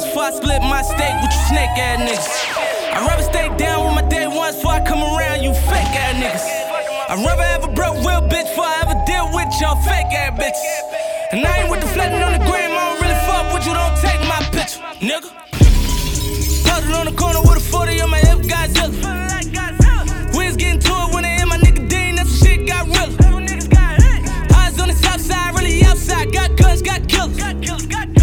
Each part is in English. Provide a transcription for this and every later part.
Buns, before I split my steak with you snake ass niggas. I'd rather stay down with my day ones before I come around you fake ass niggas. I'd rather have a broke real bitch before I ever deal with y'all fake ass bitches. And I ain't with the flatting on the gram, I don't really fuck with you, don't take my picture, nigga. Posted on the corner with a 40 on my hip, Godzilla. We was getting to it when they hit my nigga Dean, that's when shit got real. Eyes on the south side, really outside, got guns, got killers.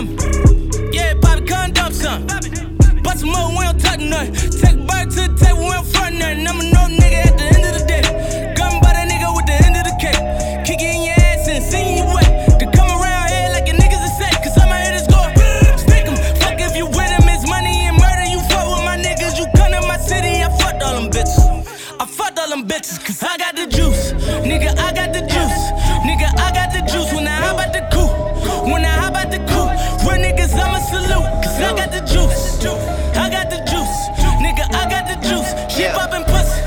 Come. Yeah, pop come dump some. Bust some more, we don't touch none. Take a bird to the table, we don't front nothing. I'm a I got the juice. I got the juice. Nigga, I got the juice. She Yeah. poppin' pussy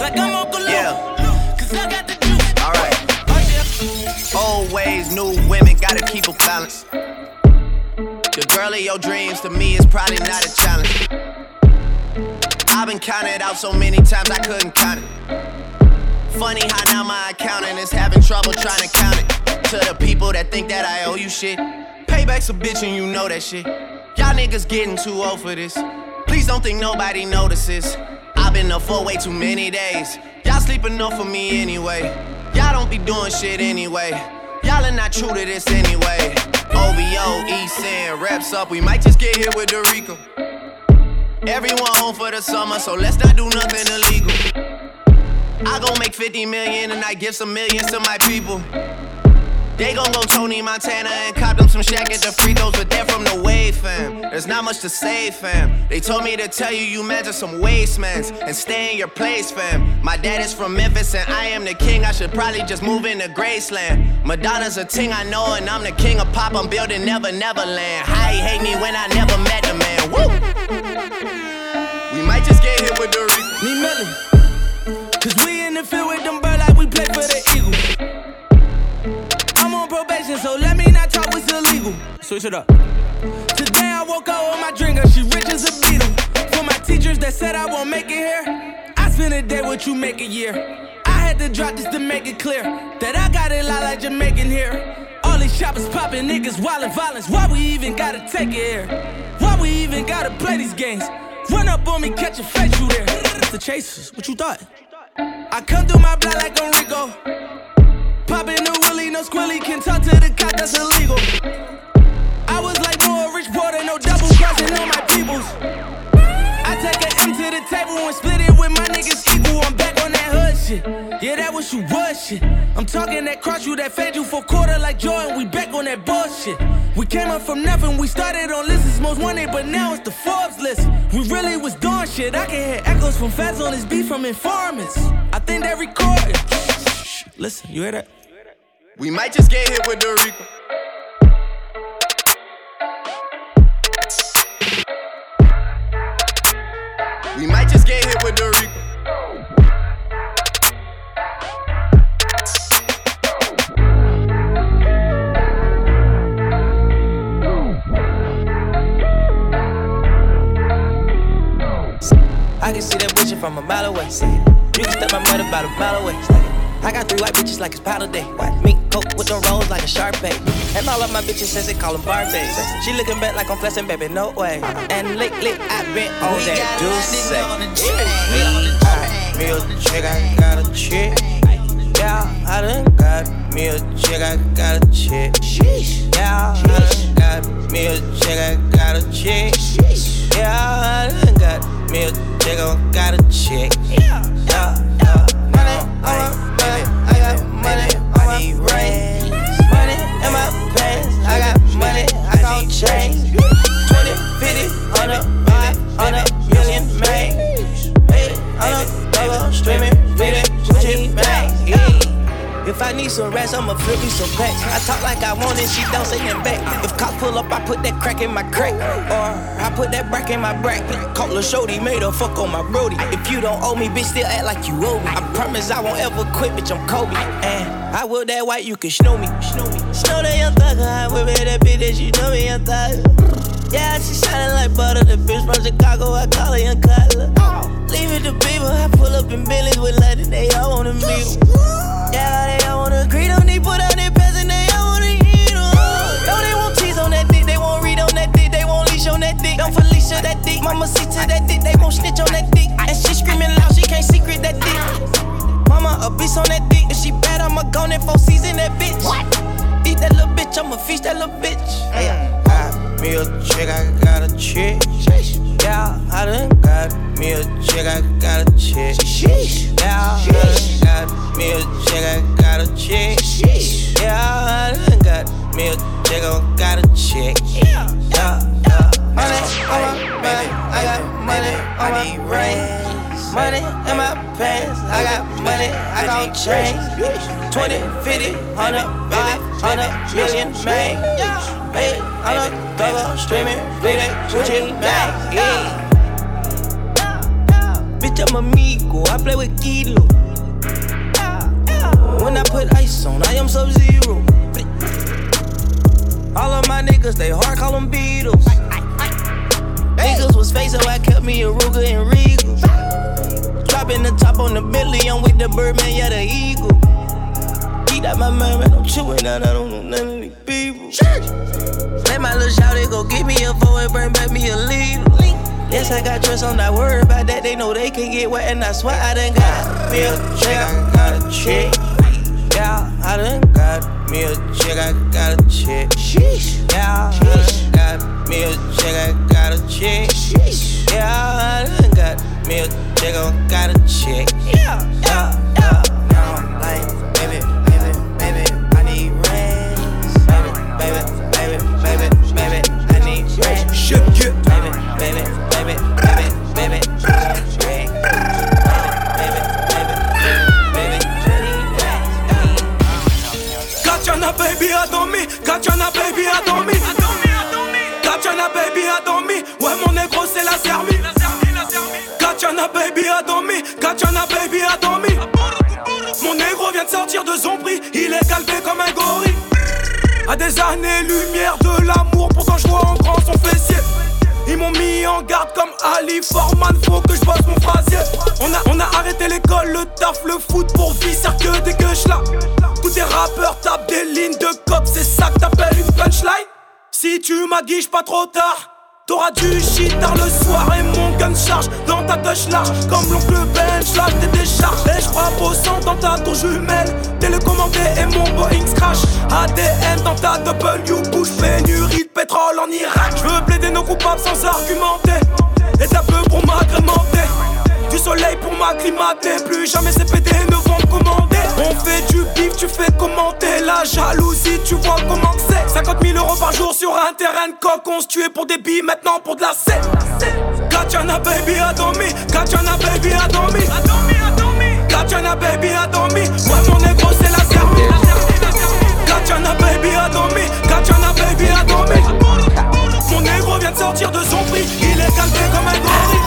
like I'm Uncle Luke. Yeah. Cause I got the juice. Alright. Old ways, new women, gotta keep a balance. The girl of your dreams to me is probably not a challenge. I've been counted out so many times I couldn't count it. Funny how now my accountant is having trouble trying to count it. To the people that think that I owe you shit. Payback's a bitch and you know that shit. Y'all niggas getting too old for this. Please don't think nobody notices. I've been up for way too many days. Y'all sleep enough for me anyway. Y'all don't be doing shit anyway. Y'all are not true to this anyway. OVO, East End, reps up. We might just get hit with the Rico. Everyone home for the summer, so let's not do nothing illegal. I gon' make 50 million and I give some millions to my people. They gon' go Tony Montana and cop them some Shaq at the free throws, but they're from the wave, fam. There's not much to say, fam. They told me to tell you you measure some wastemans and stay in your place, fam. My dad is from Memphis and I am the king. I should probably just move into Graceland. Madonna's a ting I know, and I'm the king of pop. I'm building Never Neverland. How he hate me when I never met the man. Woo! We might just get hit with the Rico. Need Millie. Cause we in the field with them bird like we play for the Switch it up. Today I woke up with my drinker, she rich as a beetle. For my teachers that said I won't make it here, I spend a day what you make a year. I had to drop this to make it clear that I got it lot like Jamaican here. All these shoppers popping niggas, wildin' violence. Why we even gotta take it here? Why we even gotta play these games? Run up on me, catch a face, you there. The chasers, what you thought? I come through my block like Enrico. Poppin' the willy, no squilly, can talk to the cop, that's illegal. I was like more rich porter, no double crossing on my peoples. I take an M to the table and split it with my niggas equal. I'm back on that hood shit. Yeah, that was you was shit. I'm talking that cross you, that fed you for quarter like Jordan. We back on that bullshit. We came up from nothing. We started on lists most wanted, but now it's the Forbes list. We really was doing shit. I can hear echoes from feds on this beat from informants. I think they recorded. Listen, you hear that? We might just get hit with the Rico. I can see that bitch from a mile away. You can step my mother about a mile away. I got three white bitches like it's powder day. Mink coat with them rolls like a sharp. And all of my bitches says they call them Barbies. She looking back like I'm flexing, baby, no way. And lately I've been on that juice. Me a chick, I got a chick. Yeah, I done got me a chick, I got a chick. Yeah, I done got me a chick, I got a chick. Yeah, I done got me a I got a chick. Yeah, yeah, yeah. Money, I some rest, I'ma flip me some packs. I talk like I want it, she don't say nothing back. If cops pull up, I put that crack in my crack. Or I put that brack in my brack. Call a shorty, made her fuck on my brody. If you don't owe me, bitch, still act like you owe me. I promise I won't ever quit, bitch, I'm Kobe. And I will that white, you can snow me. Snow me. Snow that young thugger, I whip it that bitch that you know me, young thugger. Yeah, she shining like butter. The bitch from Chicago, I call her Young Cutler. Leave it to people, I pull up in Billy's with London, they all mama see to that dick, they won't snitch on that dick. And she screaming loud, she can't secret that dick. Mama a beast on that dick, if she bad, I'ma go in four season that bitch. What? Eat that little bitch, I'ma feast that little bitch. Mm. Hey, got me a chick, I got a chick. Yeah, I done got me a chick, I got a chick. Yeah, I done got me a chick, I got a chick. Yeah, I done got me a chick, I got a chick. Yeah, yeah. Money on my back, I got money on my brain. Money in my pants, I got money, I got change. 20, 50, 100, 500 million, man. Hey, I'm a double streaming, bleeding, Gucci, man. Yeah. Bitch, I'm amigo, I play with Kilo. When I put ice on, I am sub zero. All of my niggas, they hard, call them Beatles. Niggas was fake, so I kept me a Ruger and Regal. Dropping the top on the Billy, I'm with the Birdman, yeah, the Eagle. Eat out my mind, man, I'm chewing out, I don't know none of these people. Let my little shouty go get me a four and bring back me a lead. Yes, I got trust, I'm not worried about that. They know they can get wet, and I swear I done got me a chick, I got a chick. Yeah, I done got me a chick, I got a chick. Yeah, I done got me a chick, I got a chick. Yeah, I done got me a chick, I got a chick. Yeah, yeah, yeah. Now, like, baby, baby, baby, I need rest. Baby, baby, baby, baby, baby, I need rest. Shit, yeah. Baby, baby, baby, baby, baby, I need rest. Baby, baby, baby, baby, I need rest. Kachana baby Adomi, Kachana baby Adomi. Kachana baby Adomi, ouais mon négro c'est la sermi. Kachana baby Adomi, Kachana baby Adomi. Mon négro vient de sortir de son prix, il est calvé comme un gorille. À des années-lumière de l'amour, pourtant je vois en grand son fessier. Ils m'ont mis en garde comme Ali Forman, faut que je bosse mon phrasier. On a, on a arrêté l'école, le taf, le foot pour visser que des gueuches là. Tous tes rappeurs tapent des lignes de cop, c'est ça que t'appelles une punchline. Si tu m'aguiches pas trop tard, t'auras du shit tard le soir et mon gun charge dans ta touche large. Comme l'oncle bench, là t'es décharge. Et je frappe au sang dans ta tour jumelle. Télécommandé et mon Boeing crash. ADN dans ta W, bouche pénurie de pétrole en Irak. Je veux plaider nos coupables sans argumenter. Et t'as peu pour m'agrémenter. Du soleil pour m'acclimater. Plus jamais ces PD ne vont me commander. On fait du bif, tu fais commenter. La jalousie, tu vois comment c'est. 50 000 euros par jour sur un terrain de coq. On se tuait pour des billes, maintenant pour de la scène. Kachana baby Adomi, Kachana baby Adomi. Kachana baby Adomi, ouais mon négro c'est la sermi. Kachana baby Adomi, Kachana baby Adomi. Mon négro vient de sortir de son prix, il est calvé comme un gorille.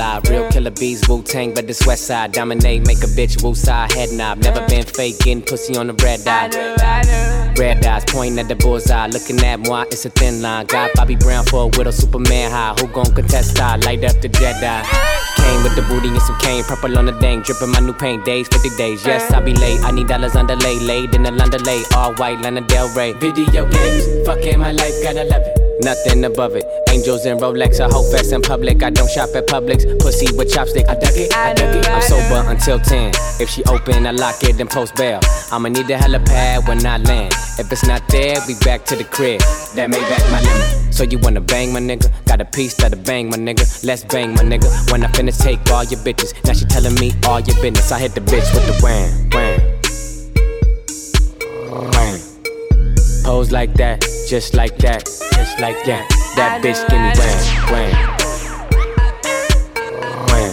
Eyes, I ain't never lied. Real killer bees, Wu Tang, but this west side. Dominate, make a bitch Wu side head knob. Never been faking, pussy on the red eye. Red eyes pointing at the bullseye. Looking at moi, it's a thin line. Got Bobby Brown for a widow, Superman high. Who gon' contest I? Light up the Jedi. Came with the booty and some cane. Purple on the dang, dripping my new paint. Days, 50 days. Yes, I be late. I need dollars underlay. Laid in the London lay. All white, Lana Del Rey. Video games, fucking my life, gotta love it. Nothing above it. Angels and Rolex, I hope fast in public. I don't shop at Publix. Pussy with chopstick, I duck it, I duck it. I'm sober until 10. If she open, I lock it and post bail. I'ma need the helipad when I land. If it's not there, we back to the crib. That made back my limit. So you wanna bang my nigga? Got a piece that'll bang my nigga. Let's bang my nigga. When I finish, take all your bitches. Now she telling me all your business. I hit the bitch with the wham, wham. Pose like that, just like that, just like that. That bitch give me wham, wham. Wham.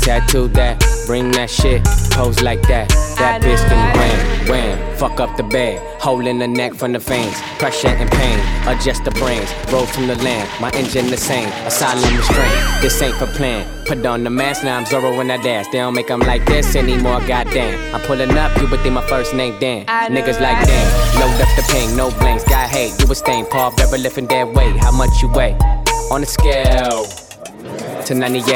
Tattoo that, bring that shit, pose like that. That bitch me wham, wham. Fuck up the bed, hole in the neck from the veins. Pressure and pain, adjust the brains. Roll from the land, my engine the same. Asylum restraint, this ain't for plan. Put on the mask, now I'm Zorro when I dash. They don't make them like this anymore, goddamn. I'm pulling up, you would think my first name Dan. Niggas like damn, load up the pain, no blanks. Got hate, you a stain. Paul Bever lifting that weight. How much you weigh? On the scale to 98.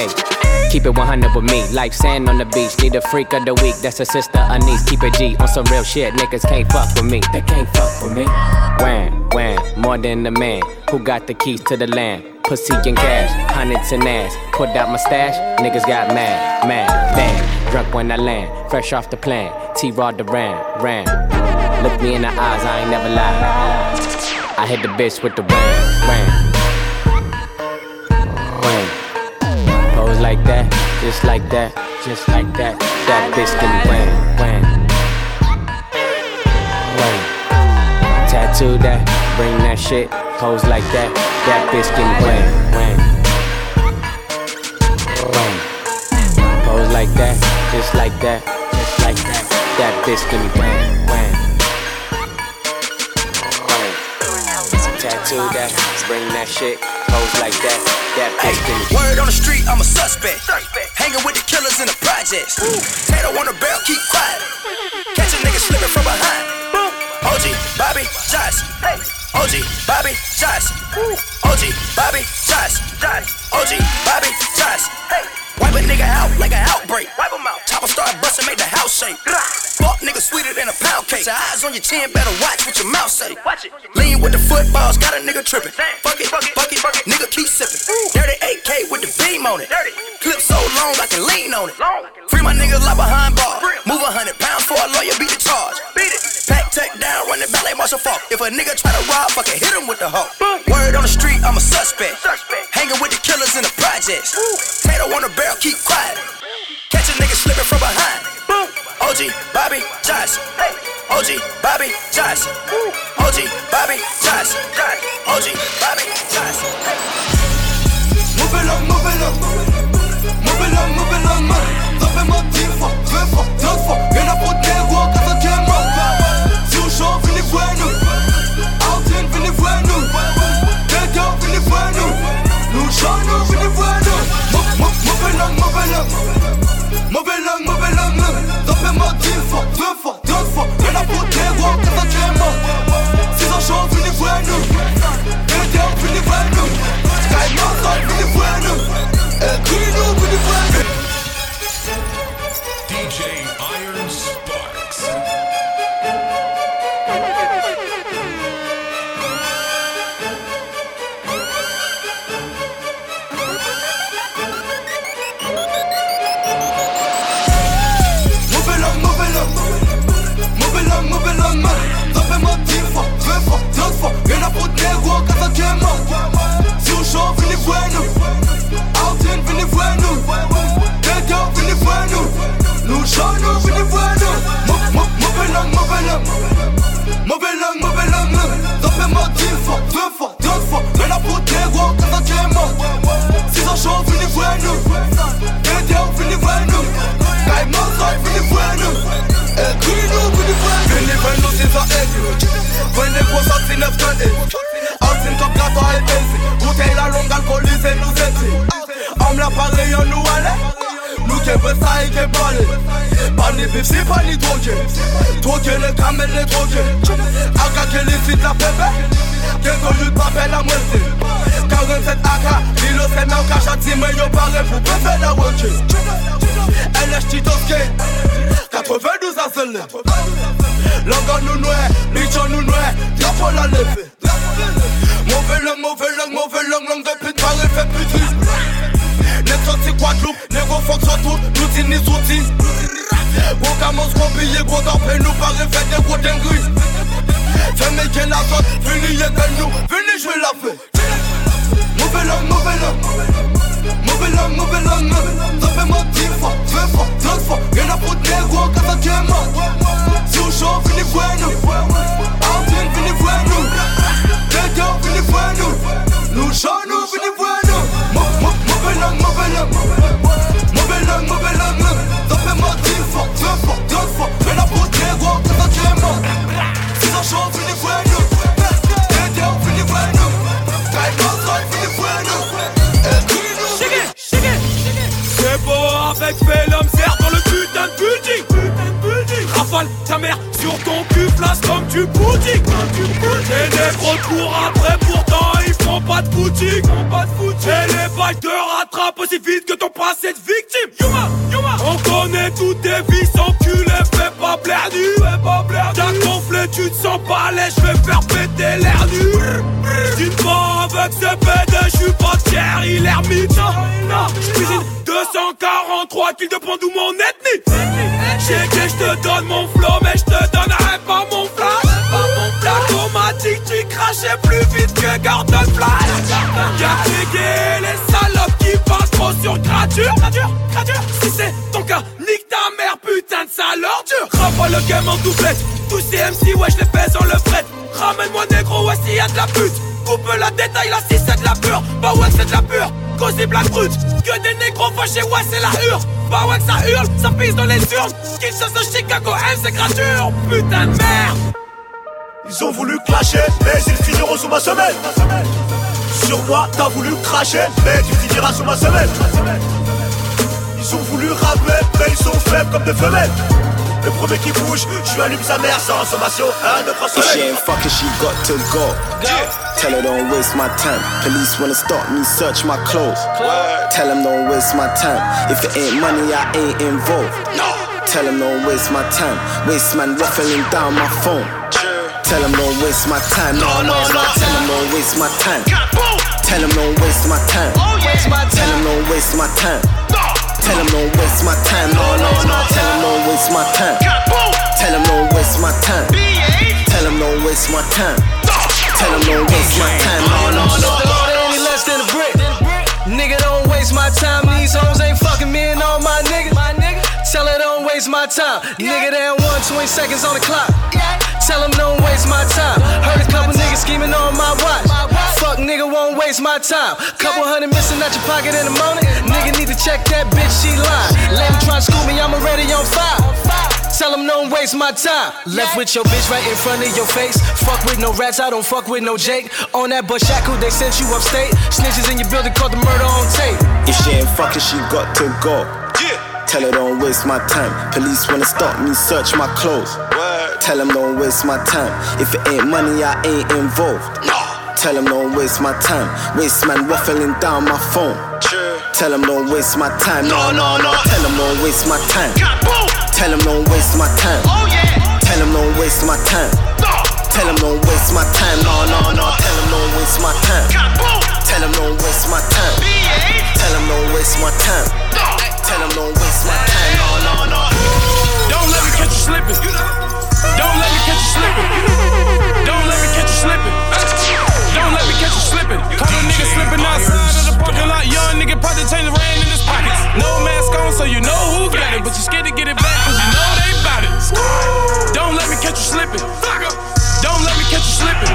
Keep it 100 with me, like sand on the beach. Need a freak of the week, that's a sister, a niece. Keep it G on some real shit. Niggas can't fuck with me, they can't fuck with me. Wham, wham, more than a man. Who got the keys to the land? Pussy and cash, hundreds and ass. Put out my stash, niggas got mad, mad, bang. Drunk when I land, fresh off the plane. T Rod the ran, ran. Look me in the eyes, I ain't never lie. I hit the bitch with the wham, wham. like that, just like that, just like that. That bitch give me wham, wham, wham. Tattoo that, bring that shit, pose like that. That bitch give me wham, wham, wham. Pose like that, just like that, just like that. That bitch give me wham, wham. Tattoo that, bring that shit, pose like that. That hey, word on the street, I'm a suspect. suspect. Hanging with the killers in the projects. Ooh. Tato on the barrel, keep quiet. Catch a nigga slipping from behind. OG, Bobby, Josh. Hey. OG, Bobby, Josh. OG, Bobby, Josh. OG, Bobby, Josh. Hey. Wipe a nigga out like an outbreak. Wipe him out. Chopper start busting, make the house shake. Fuck nigga sweeter than a pound cake. Your eyes on your chin, better watch what your mouth say. Watch it. Lean with the footballs, got a nigga tripping. Fuck it, fuck it, fuck it, fuck it. Nigga keep sipping. Dirty AK with the beam on it. Dirty. Clip so long I can lean on it. Free my niggas like behind bar. Move a hundred pounds for a lawyer, beat the charge. Beat it. Pack tech down, run the ballet marshal fault. If a nigga try to rob, fucking hit him with the hoe. Word on the street, I'm a suspect. Hanging with the killers in the projects. Tato on the barrel, keep quiet. Catch a nigga slipping from behind. OG, Bobby, Josh. OG, Bobby, Josh. OG, Bobby, Josh. OG, Sean off in the Vano. Mauvais langue, mauvais langue. Mauvais langue, mauvais langue. Tapez-moi dix fois, deux fois, deux fois. Mais la peau des rois, mort. Finis Vano. Écris-nous, finit Vano. Finit Vano, c'est ça. Venez pour ça, c'est neuf, top la et Bouteille la longue alcoolisée nous Homme la on nous allait Nous qui veut ça et qui est les bifs, c'est pas les drogués Droguer les les drogués. Aga les la pépé. La moitié. 47 AK, l'île c'est même la 92 à nous noie, nous noie la levée. Mauvais langue, mauvais langue, mauvais langue Langue de pute, fait plus triste N'est-ce pas si Guadeloupe, n'est-ce tout. Estamos gros billets, gros temps, fais-nous par effet des gros dingues. Fais métier la zone, finis nous, venez jouer la fête. Nouvel homme, nouvel homme. Nouvel homme, nouvel homme. Ça fait moi 10 fois, 20 fois, 30 fois. Y'en a pour des gros quand ça tient mort. Si on chante, venez voir nous. Artin, venez voir nous. Dédié, nous. Nous chantons, venez voir nous. Nouvel homme, nouvel homme. Dix fois, vingt fois, trente fois. Rien à foutre, négro, quand ça tient moi. Si on chauffe, fini bueno. Dédé, fini bueno. C'est beau avec Phenom, serre dans le putain de building Rafale ta mère sur ton cul, place comme tu boutique Les négros courent après, pourtant ils font pas de boutique Et les balles te rattrapent aussi vite que ton passé de victime. Yuma, Yuma. On connaît toutes tes je vais faire péter l'air nu. Dis pas avec ce PD, je suis pas tiers, il est ermite J'cuisine 243 kills de d'où mon ethnie. J'ai que je te donne mon flow, mais je te donnerai pas mon flash. L'automatique, tu crachais plus vite que Gordon Flash. Y'a les salopes qui parlent trop sur gradure. Si c'est ton cas, nique ta mère, putain de sale ordure le game en doublette Tous ces MC, ouais, je les pèse en le Ramène-moi négro, ouais, s'il y a de la pute. Coupe la détail, là, si c'est de la pure Bah ouais, c'est de la pure Cause des blagues brutes. Que des négros fâchés, ouais, c'est la hurle. Bah ouais, que ça hurle, ça pisse dans les urnes. Kinshasa, Chicago, M, c'est gradure Putain de merde. Ils ont voulu clasher, mais ils finiront sous ma semelle. Sur moi, t'as voulu cracher, mais tu finiras sous ma semelle. Ils ont voulu rapper, mais ils sont faibles comme des femelles le premier qui bouge, je lui allume sa mère sans sommation, un de If she ain't fucking, she got to go. Tell her don't waste my time. Police wanna stop me, search my clothes. Tell them don't waste my time. If it ain't money, I ain't involved. No. Tell them don't waste my time. Waste man ruffling down my phone. Tell them don't waste my time. No, no, no. Tell them don't waste my time. Tell them don't waste my time. Oh, Tell them don't waste my time. Tell them don't waste my time. No, no, no. Tell them don't waste my time. Tell them don't waste my time. Tell them don't waste my time. Tell them don't waste my time. No, no, no. Any less than a brick. Nigga, don't waste my time. These hoes ain't fucking me and all my niggas. Tell her don't waste my time. Nigga, they one, 20 seconds on the clock. Tell them don't waste my time. Heard a couple niggas scheming on my watch. Fuck nigga won't waste my time. Couple hundred missing out your pocket in the morning. Nigga need to check that bitch, she lying. Let him try to scoop me, I'm already on fire. Tell him don't waste my time. Left with your bitch right in front of your face. Fuck with no rats, I don't fuck with no Jake. On that bush shackle, they sent you upstate. Snitches in your building caught the murder on tape. If she ain't fucking, she got to go. Tell her don't waste my time. Police wanna stop me, search my clothes. Tell them don't waste my time. If it ain't money, I ain't involved. Tell them don't waste my time. Waste man waffling down my phone. Tell them don't waste my time. No, no, no. Tell them don't waste my time. Tell them don't waste my time. Oh Tell them don't waste my time. Tell them don't waste my time. No, no, no. Tell them don't waste my time. Tell them don't waste my time. Tell them don't waste my time. Tell them don't waste my time. No, no, no. Don't let me catch you slipping. Don't let me catch you slipping. Don't let me catch you slipping. Don't let me catch you slipping. Caught a nigga slipping outside of the parking lot. Young nigga probably change rain in his pockets. No mask on, so you know who got it. But you scared to get it back, cause you know they bout it. Don't let me catch you slipping. Don't let me catch you slipping.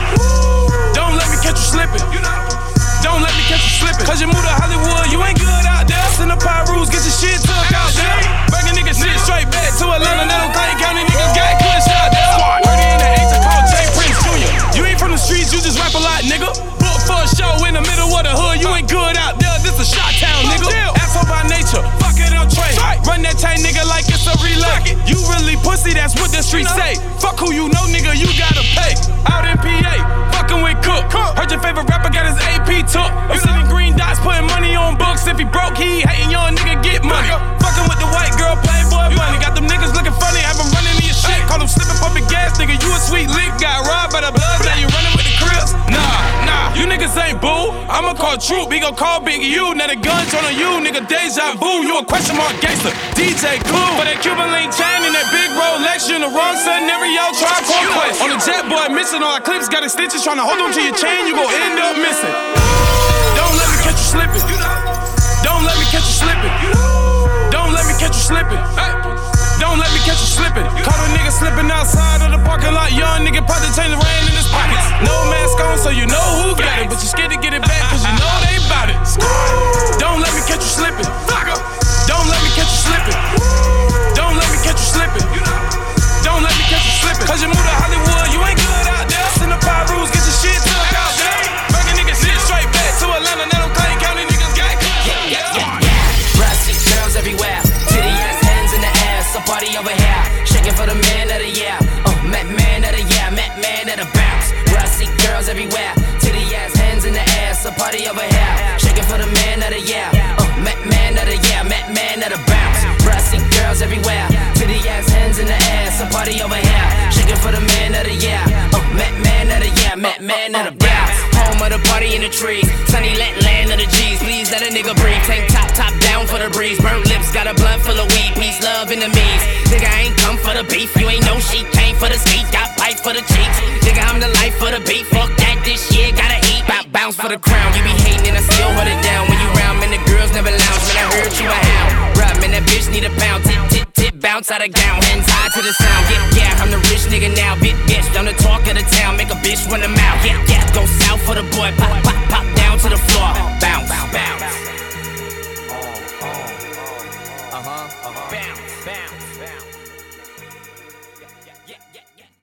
Don't let me catch you slipping. Don't let me catch you slipping. Cause you moved to Hollywood, you ain't good rules, get your shit took out there. Bring a nigga shit straight back to Atlanta. Now them Clay County niggas got kush out there. Working in the H, I call Jay Prince Jr. You ain't from the streets, you just rap a lot, nigga. Book for a show in the middle of the hood, you ain't good out there. This a shot town, nigga. Asshole by nature, fuck it on trade. Run that chain, nigga, like it's a relay. You really pussy, that's what the streets say. Fuck who you know, nigga, you gotta pay. Out in PA, fucking with Cook. Heard your favorite rapper got his AP took. I'm sitting green dots, putting money on books. If he broke, he hating young nigga get money. Fucking with the white girl, playboy money. I'ma call troop, he gon' call Big U. Now the guns on you, nigga, deja vu. You a question mark gangster, DJ Clue. For that Cuban link chain and that big Rolex, you in the wrong scenario, try call quest. On the jet boy, missing all our clips, got extensions trying to hold on to your chain, you gon' end up missing. Don't let me catch you slipping. Don't let me catch you slipping. Don't let me catch you slipping. Don't catch you slipping. Caught a nigga slipping outside of the parking lot. Young nigga change the rain in his pockets. No mask on, so you know who got it. But you scared to get it back, cause you know they bout it. Don't let me catch party in the trees. Sunny let land of the G's. Please let a nigga breathe. Tank top, top down for the breeze. Burnt lips, got a blunt full of weed. Peace, love, enemies. Nigga, I ain't come for the beef. You ain't no sheep. Came for the speed. Got pipe for the cheeks. Nigga, I'm the life for the beat. Fuck that, this shit gotta eat. Bout bounce for the crown. You be hating and I still hold it down. When you round, man, the girls never lounge. Man, I heard you a hound. Right, man, that bitch need a. Tip, outside a gown, hands high to the sound. Yeah, yeah, I'm the rich nigga now, bitch, bitch. I'm the talk of the town, make a bitch run her mouth. Yeah, yeah, go south for the boy, pop, pop, pop down to the floor, bounce.